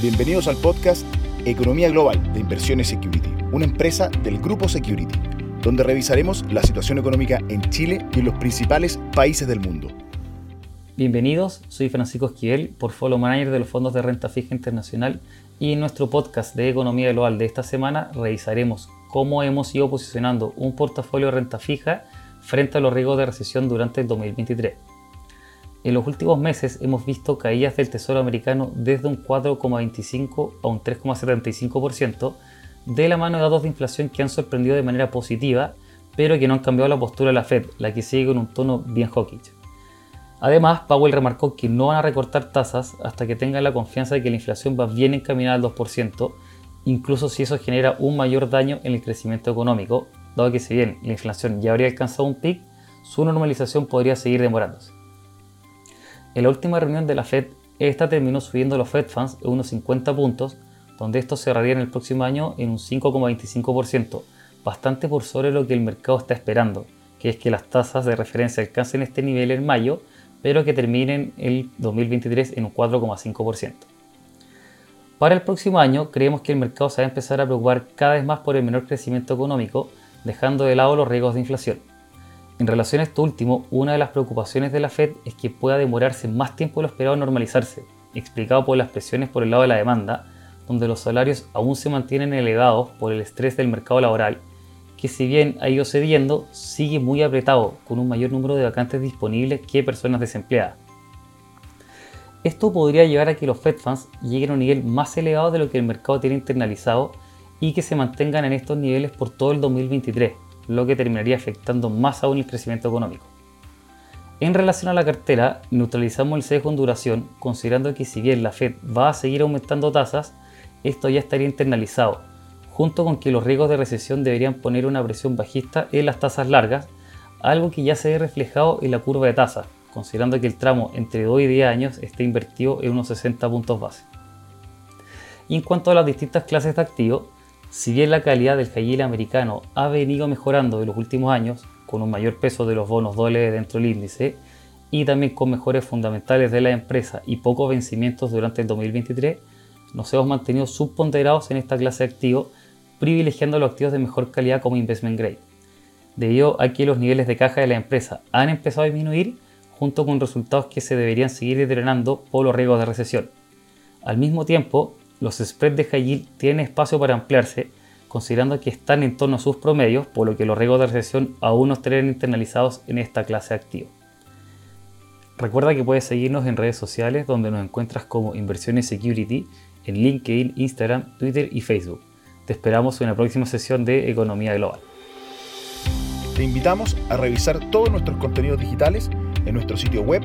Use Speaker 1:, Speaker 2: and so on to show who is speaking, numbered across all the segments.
Speaker 1: Bienvenidos al podcast Economía Global de Inversiones Security, una empresa del grupo Security, donde revisaremos la situación económica en Chile y los principales países del mundo.
Speaker 2: Bienvenidos, soy Francisco Esquivel, portfolio manager de los fondos de renta fija internacional y en nuestro podcast de Economía Global de esta semana revisaremos cómo hemos ido posicionando un portafolio de renta fija frente a los riesgos de recesión durante el 2023. En los últimos meses hemos visto caídas del Tesoro americano desde un 4,25 a un 3,75% de la mano de datos de inflación que han sorprendido de manera positiva, pero que no han cambiado la postura de la Fed, la que sigue con un tono bien hawkish. Además, Powell remarcó que no van a recortar tasas hasta que tengan la confianza de que la inflación va bien encaminada al 2%, incluso si eso genera un mayor daño en el crecimiento económico, dado que si bien la inflación ya habría alcanzado un pic, su normalización podría seguir demorándose. En la última reunión de la Fed, esta terminó subiendo los Fed Funds en unos 50 puntos, donde estos cerrarían el próximo año en un 5,25%, bastante por sobre lo que el mercado está esperando, que es que las tasas de referencia alcancen este nivel en mayo, pero que terminen el 2023 en un 4,5%. Para el próximo año creemos que el mercado se va a empezar a preocupar cada vez más por el menor crecimiento económico, dejando de lado los riesgos de inflación. En relación a esto último, una de las preocupaciones de la Fed es que pueda demorarse más tiempo de lo esperado normalizarse, explicado por las presiones por el lado de la demanda, donde los salarios aún se mantienen elevados por el estrés del mercado laboral, que si bien ha ido cediendo, sigue muy apretado, con un mayor número de vacantes disponibles que personas desempleadas. Esto podría llevar a que los Fed Funds lleguen a un nivel más elevado de lo que el mercado tiene internalizado y que se mantengan en estos niveles por todo el 2023, lo que terminaría afectando más aún el crecimiento económico. En relación a la cartera, neutralizamos el sesgo en duración, considerando que si bien la Fed va a seguir aumentando tasas, esto ya estaría internalizado, junto con que los riesgos de recesión deberían poner una presión bajista en las tasas largas, algo que ya se ve reflejado en la curva de tasas, considerando que el tramo entre 2 y 10 años está invertido en unos 60 puntos base. Y en cuanto a las distintas clases de activos, si bien la calidad del high americano ha venido mejorando en los últimos años, con un mayor peso de los bonos dobles dentro del índice, y también con mejores fundamentales de la empresa y pocos vencimientos durante el 2023, nos hemos mantenido subponderados en esta clase de activos, privilegiando los activos de mejor calidad como investment grade. Debido a que los niveles de caja de la empresa han empezado a disminuir, junto con resultados que se deberían seguir deteriorando por los riesgos de recesión. Al mismo tiempo, los spreads de high tienen espacio para ampliarse, considerando que están en torno a sus promedios, por lo que los riesgos de recesión aún no estarían internalizados en esta clase de. Recuerda que puedes seguirnos en redes sociales donde nos encuentras como Inversiones Security en LinkedIn, Instagram, Twitter y Facebook. Te esperamos en la próxima sesión de Economía Global.
Speaker 1: Te invitamos a revisar todos nuestros contenidos digitales en nuestro sitio web,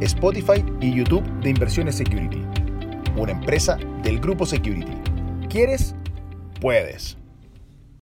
Speaker 1: Spotify y YouTube de Inversiones Security una empresa del grupo Security. ¿Quieres? Puedes.